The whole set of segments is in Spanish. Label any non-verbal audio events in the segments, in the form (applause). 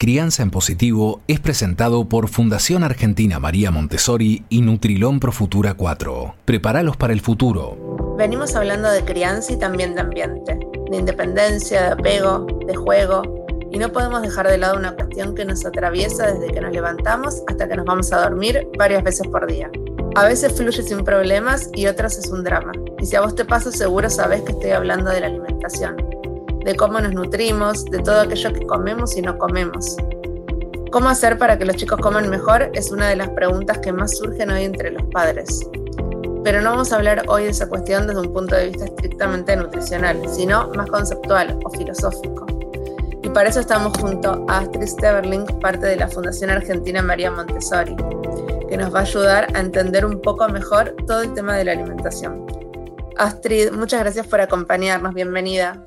Crianza en Positivo es presentado por Fundación Argentina María Montessori y Nutrilón Pro Futura 4. Prepáralos para el futuro. Venimos hablando de crianza y también de ambiente, de independencia, de apego, de juego, y no podemos dejar de lado una cuestión que nos atraviesa desde que nos levantamos hasta que nos vamos a dormir varias veces por día. A veces fluye sin problemas y otras es un drama. Y si a vos te pasa, seguro sabés que estoy hablando de la alimentación de cómo nos nutrimos, de todo aquello que comemos y no comemos. ¿Cómo hacer para que los chicos coman mejor? Es una de las preguntas que más surgen hoy entre los padres. Pero no vamos a hablar hoy de esa cuestión desde un punto de vista estrictamente nutricional, sino más conceptual o filosófico. Y para eso estamos junto a Astrid Steverling, parte de la Fundación Argentina María Montessori, que nos va a ayudar a entender un poco mejor todo el tema de la alimentación. Astrid, muchas gracias por acompañarnos, bienvenida.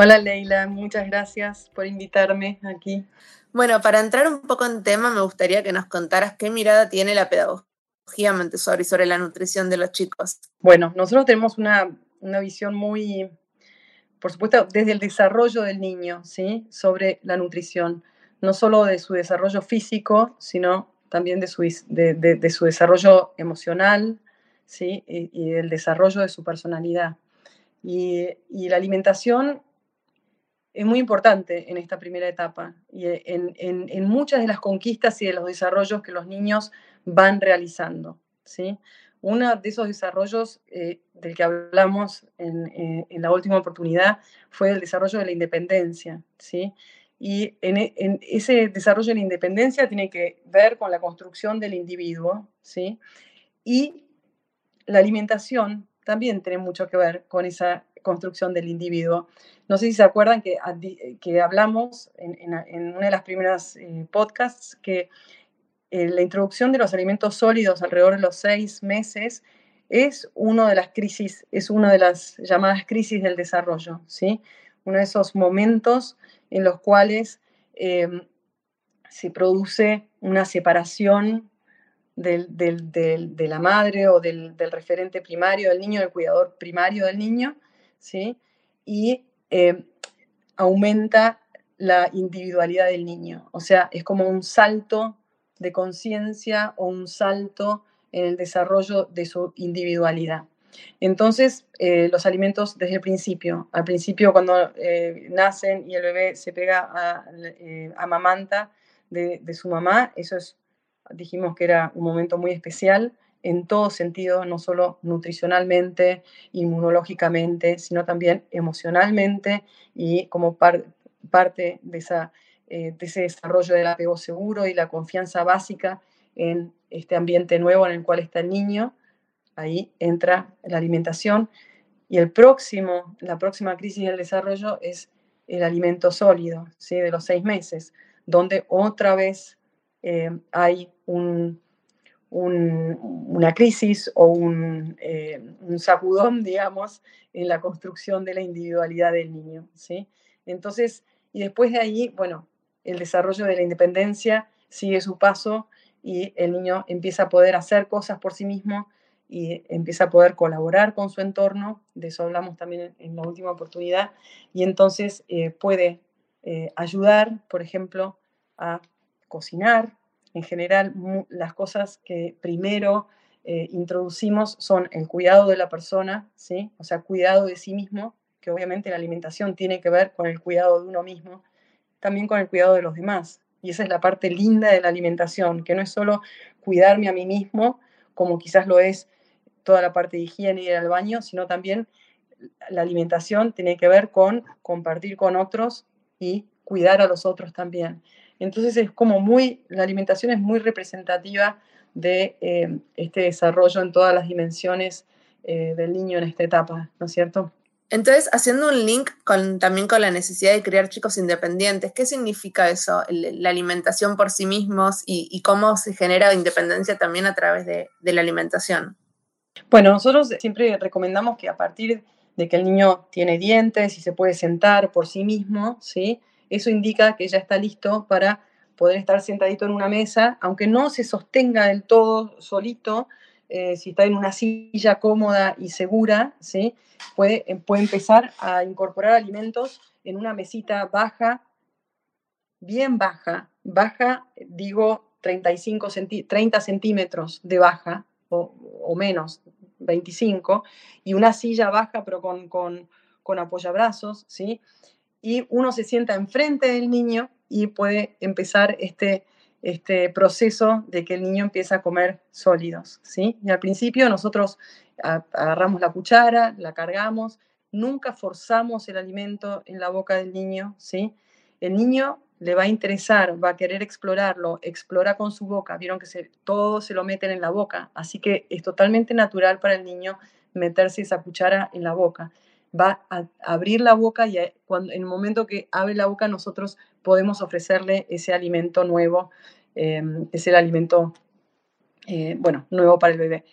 Hola Leila, muchas gracias por invitarme aquí. Bueno, para entrar un poco en tema, me gustaría que nos contaras qué mirada tiene la pedagogía Montessori sobre la nutrición de los chicos. Bueno, nosotros tenemos una, visión muy, por supuesto, desde el desarrollo del niño, ¿sí? Sobre la nutrición, no solo de su desarrollo físico, sino también de su, de, su desarrollo emocional, ¿sí? Y, y, el desarrollo de su personalidad. Y, y la alimentación es muy importante en esta primera etapa y en, muchas de las conquistas y de los desarrollos que los niños van realizando. ¿sí? Uno de esos desarrollos eh, del que hablamos eh, en, la última oportunidad fue el desarrollo de la independencia. ¿sí? Y en, ese desarrollo de la independencia tiene que ver con la construcción del individuo. ¿sí? Y la alimentación también tiene mucho que ver con esa construcción del individuo. No sé si se acuerdan que, que hablamos en, una de las primeras eh, podcasts que eh, la introducción de los alimentos sólidos alrededor de los seis meses es una de las crisis, es una de las llamadas crisis del desarrollo, ¿sí? Uno de esos momentos en los cuales em, se produce una separación de la madre o del, referente primario del niño, del cuidador primario del niño, ¿sí? Y eh, aumenta la individualidad del niño. O sea, es como un salto de conciencia o un salto en el desarrollo de su individualidad. Entonces, eh, los alimentos desde el principio, al principio cuando eh, nacen y el bebé se pega a, a mamanta de, de, su mamá, eso es, dijimos que era un momento muy especial, en todo sentido, no solo nutricionalmente, inmunológicamente, sino también emocionalmente y como parte de, esa, eh, de ese desarrollo del apego seguro y la confianza básica en este ambiente nuevo en el cual está el niño. Ahí entra la alimentación. Y el próximo, la próxima crisis del desarrollo es el alimento sólido, ¿sí? de los seis meses, donde otra vez eh, hay un, una crisis o eh, un, sacudón, digamos, en la construcción de la individualidad del niño. ¿sí? Entonces, y después de ahí, bueno, el desarrollo de la independencia sigue su paso y el niño empieza a poder hacer cosas por sí mismo y empieza a poder colaborar con su entorno, de eso hablamos también en, la última oportunidad, y entonces eh, puede eh, ayudar, por ejemplo, a cocinar, en general, las cosas que primero eh, introducimos son el cuidado de la persona, ¿sí? o sea, cuidado de sí mismo, que obviamente la alimentación tiene que ver con el cuidado de uno mismo, también con el cuidado de los demás. Y esa es la parte linda de la alimentación, que no es solo cuidarme a mí mismo, como quizás lo es toda la parte de higiene y ir al baño, sino también la alimentación tiene que ver con compartir con otros y cuidar a los otros también. Entonces es como muy, la alimentación es muy representativa de eh, este desarrollo en todas las dimensiones eh, del niño en esta etapa, ¿no es cierto? Entonces, haciendo un link con, también con la necesidad de criar chicos independientes, ¿qué significa eso, la alimentación por sí mismos y, cómo se genera independencia también a través de, de, la alimentación? Bueno, nosotros siempre recomendamos que a partir de que el niño tiene dientes y se puede sentar por sí mismo, ¿sí? Eso indica que ya está listo para poder estar sentadito en una mesa, aunque no se sostenga del todo solito, eh, si está en una silla cómoda y segura, ¿sí? puede, eh, puede empezar a incorporar alimentos en una mesita baja bien baja, baja, digo, 35 30 centímetros de baja o, menos, 25, y una silla baja pero con, con, con apoyabrazos, ¿sí? Y uno se sienta enfrente del niño y puede empezar este, este proceso de que el niño empieza a comer sólidos, ¿sí? Y al principio nosotros agarramos la cuchara, la cargamos, nunca forzamos el alimento en la boca del niño, ¿sí? El niño le va a interesar, va a querer explorarlo, explora con su boca, vieron que se, todo se lo meten en la boca, así que es totalmente natural para el niño meterse esa cuchara en la boca. Va a abrir la boca y cuando, en el momento que abre la boca nosotros podemos ofrecerle ese alimento nuevo, eh, es el alimento, eh, bueno, nuevo para el bebé.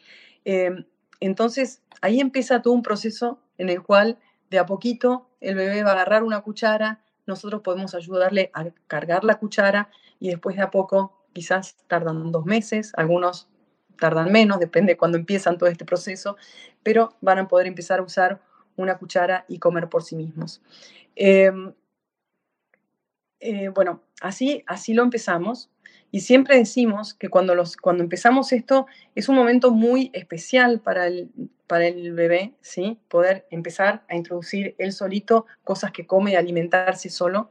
entonces, ahí empieza todo un proceso en el cual de a poquito el bebé va a agarrar una cuchara, nosotros podemos ayudarle a cargar la cuchara y después de a poco, quizás tardan dos meses, algunos tardan menos, depende de cuando empiezan todo este proceso, pero van a poder empezar a usar una cuchara y comer por sí mismos. Em, eh, bueno, así, así lo empezamos. Y siempre decimos que cuando, los, cuando empezamos esto es un momento muy especial para el, para el bebé, ¿sí? Poder empezar a introducir él solito cosas que come y alimentarse solo.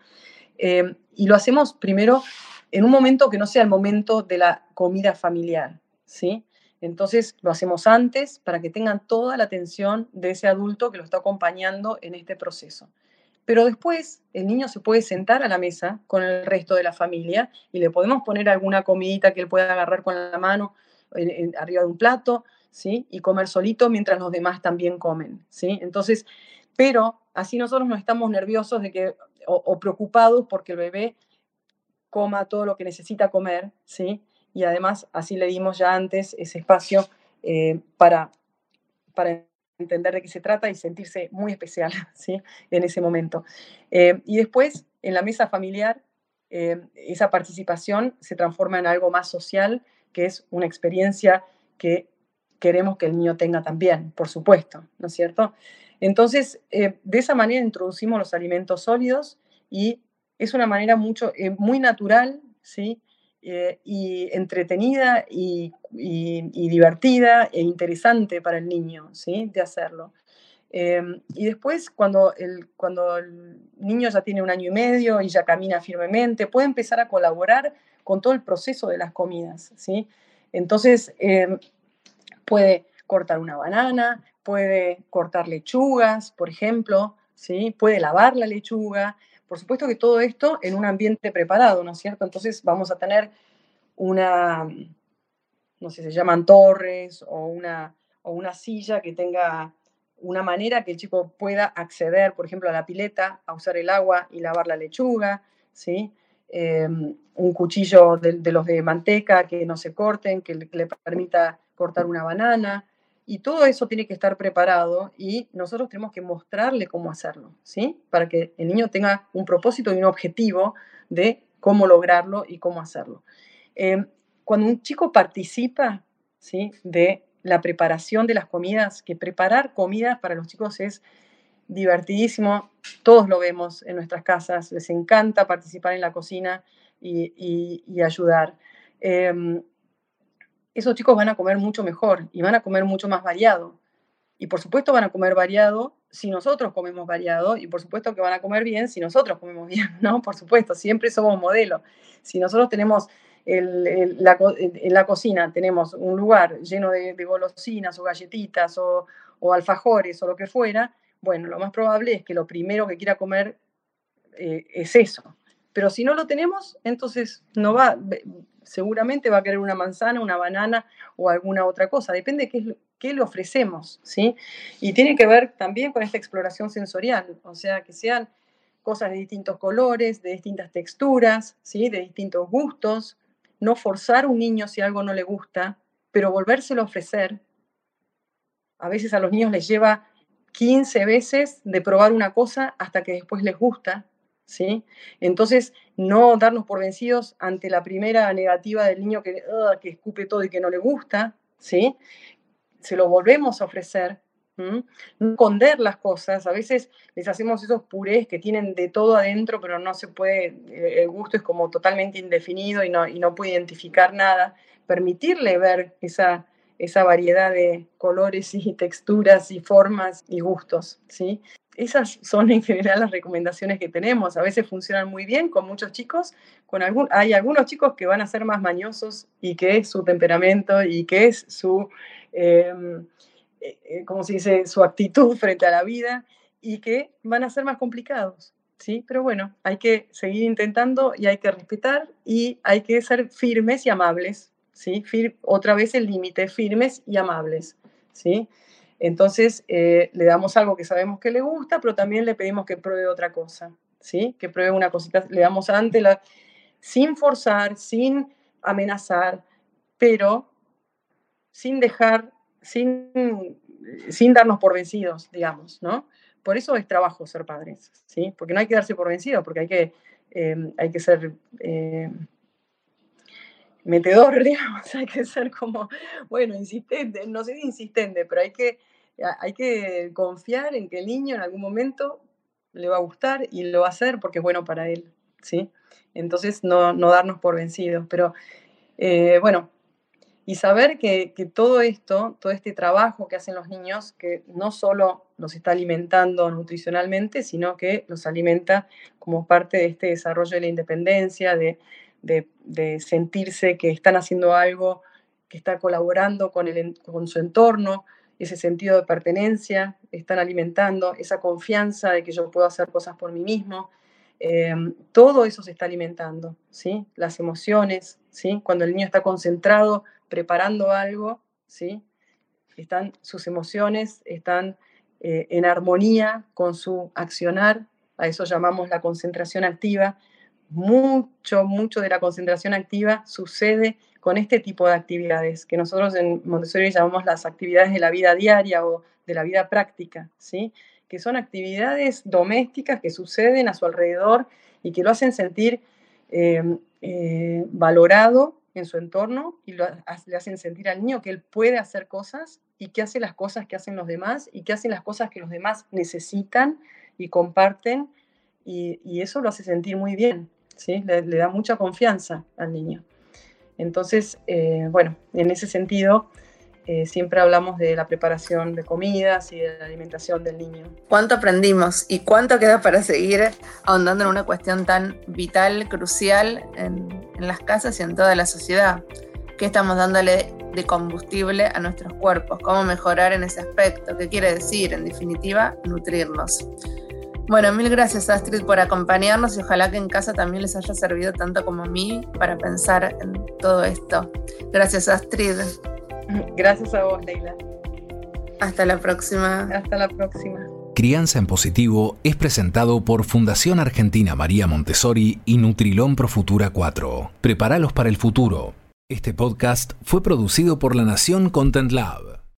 Eh, y lo hacemos primero en un momento que no sea el momento de la comida familiar, ¿sí? Entonces lo hacemos antes para que tengan toda la atención de ese adulto que lo está acompañando en este proceso. Pero después el niño se puede sentar a la mesa con el resto de la familia y le podemos poner alguna comidita que él pueda agarrar con la mano arriba de un plato, ¿sí? Y comer solito mientras los demás también comen, ¿sí? Entonces, pero así nosotros no estamos nerviosos de que, o, preocupados porque el bebé coma todo lo que necesita comer, ¿sí? Y además así le dimos ya antes ese espacio eh, para, para entender de qué se trata y sentirse muy especial (laughs) ¿sí? en ese momento. Eh, y después, en la mesa familiar, eh, esa participación se transforma en algo más social, que es una experiencia que queremos que el niño tenga también, por supuesto, ¿no es cierto? Entonces, de esa manera introducimos los alimentos sólidos y es una manera mucho, muy natural, ¿sí? Eh, y entretenida y, divertida e interesante para el niño, ¿sí? De hacerlo. Em, y después, cuando el, cuando el niño ya tiene un año y medio y ya camina firmemente, puede empezar a colaborar con todo el proceso de las comidas, ¿sí? Entonces, em, puede cortar una banana, puede cortar lechugas, por ejemplo, ¿sí? Puede lavar la lechuga, por supuesto que todo esto en un ambiente preparado, ¿no es cierto? Entonces vamos a tener una, no sé, se llaman torres o una, o una silla que tenga una manera que el chico pueda acceder, por ejemplo, a la pileta, a usar el agua y lavar la lechuga, ¿sí? Em, un cuchillo de, los de manteca que no se corten, que le permita cortar una banana, y todo eso tiene que estar preparado y nosotros tenemos que mostrarle cómo hacerlo, ¿sí? Para que el niño tenga un propósito y un objetivo de cómo lograrlo y cómo hacerlo. Em, cuando un chico participa, ¿sí? De la preparación de las comidas, que preparar comidas para los chicos es divertidísimo, todos lo vemos en nuestras casas, les encanta participar en la cocina y, ayudar. Em, esos chicos van a comer mucho mejor y van a comer mucho más variado. Y por supuesto van a comer variado si nosotros comemos variado y por supuesto que van a comer bien si nosotros comemos bien, (laughs) ¿no? Por supuesto, siempre somos modelo. Si nosotros tenemos en la cocina, tenemos un lugar lleno de, golosinas o galletitas o, alfajores o lo que fuera, bueno, lo más probable es que lo primero que quiera comer eh, es eso. Pero si no lo tenemos, entonces no va, seguramente va a querer una manzana, una banana o alguna otra cosa. Depende de qué, qué le ofrecemos, ¿sí? Y tiene que ver también con esta exploración sensorial, o sea, que sean cosas de distintos colores, de distintas texturas, ¿sí? De distintos gustos. No forzar a un niño si algo no le gusta, pero volvérselo a ofrecer. A veces a los niños les lleva 15 veces de probar una cosa hasta que después les gusta, ¿sí? Entonces, no darnos por vencidos ante la primera negativa del niño que, que escupe todo y que no le gusta, ¿sí? Se lo volvemos a ofrecer, no esconder las cosas. A veces les hacemos esos purés que tienen de todo adentro, pero no se puede, eh, el gusto es como totalmente indefinido y no, y no puede identificar nada. Permitirle ver esa, esa variedad de colores y texturas y formas y gustos, ¿sí? Esas son en general las recomendaciones que tenemos. A veces funcionan muy bien con muchos chicos, con algún, hay algunos chicos que van a ser más mañosos y que es su temperamento y que es su... Em, eh, eh, como se dice, su actitud frente a la vida y que van a ser más complicados, ¿sí? Pero bueno, hay que seguir intentando y hay que respetar y hay que ser firmes y amables, ¿sí? otra vez el límite, firmes y amables, ¿sí? Entonces, eh, le damos algo que sabemos que le gusta, pero también le pedimos que pruebe otra cosa, ¿sí? Que pruebe una cosita, le damos antes la, sin forzar, sin amenazar, pero sin dejar sin, sin darnos por vencidos, digamos, ¿no? Por eso es trabajo ser padres, ¿sí? Porque no hay que darse por vencidos, porque hay que, em, hay que ser eh, metedor, (laughs) digamos, hay que ser como, bueno, insistente, no sé insistente, pero hay que, hay que confiar en que el niño en algún momento le va a gustar y lo va a hacer porque es bueno para él, ¿sí? Entonces, no, no darnos por vencidos, pero eh, bueno, y saber que, todo esto, todo este trabajo que hacen los niños, que no solo los está alimentando nutricionalmente, sino que los alimenta como parte de este desarrollo de la independencia, de, sentirse que están haciendo algo que está colaborando con, el, con su entorno, ese sentido de pertenencia, están alimentando esa confianza de que yo puedo hacer cosas por mí mismo. Eh, todo eso se está alimentando, ¿sí? Las emociones, ¿sí? Cuando el niño está concentrado preparando algo, ¿sí? Están sus emociones, están eh, en armonía con su accionar, a eso llamamos la concentración activa. Mucho, mucho de la concentración activa sucede con este tipo de actividades, que nosotros en Montessori llamamos las actividades de la vida diaria o de la vida práctica, ¿sí? que son actividades domésticas que suceden a su alrededor y que lo hacen sentir eh, eh, valorado en su entorno y le hacen sentir al niño que él puede hacer cosas y que hace las cosas que hacen los demás y que hace las cosas que los demás necesitan y comparten y, eso lo hace sentir muy bien, ¿sí? Le, da mucha confianza al niño. Entonces, eh, bueno, en ese sentido, eh, siempre hablamos de la preparación de comidas y de la alimentación del niño. ¿Cuánto aprendimos y cuánto queda para seguir ahondando en una cuestión tan vital, crucial en, las casas y en toda la sociedad? ¿Qué estamos dándole de combustible a nuestros cuerpos? ¿Cómo mejorar en ese aspecto? ¿Qué quiere decir, en definitiva, nutrirnos? Bueno, mil gracias Astrid por acompañarnos y ojalá que en casa también les haya servido tanto como a mí para pensar en todo esto. Gracias Astrid. (laughs) Gracias a vos, Leila. Hasta la próxima. Hasta la próxima. Crianza en Positivo es presentado por Fundación Argentina María Montessori y Nutrilón Pro Futura 4. Prepáralos para el futuro. Este podcast fue producido por La Nación Content Lab.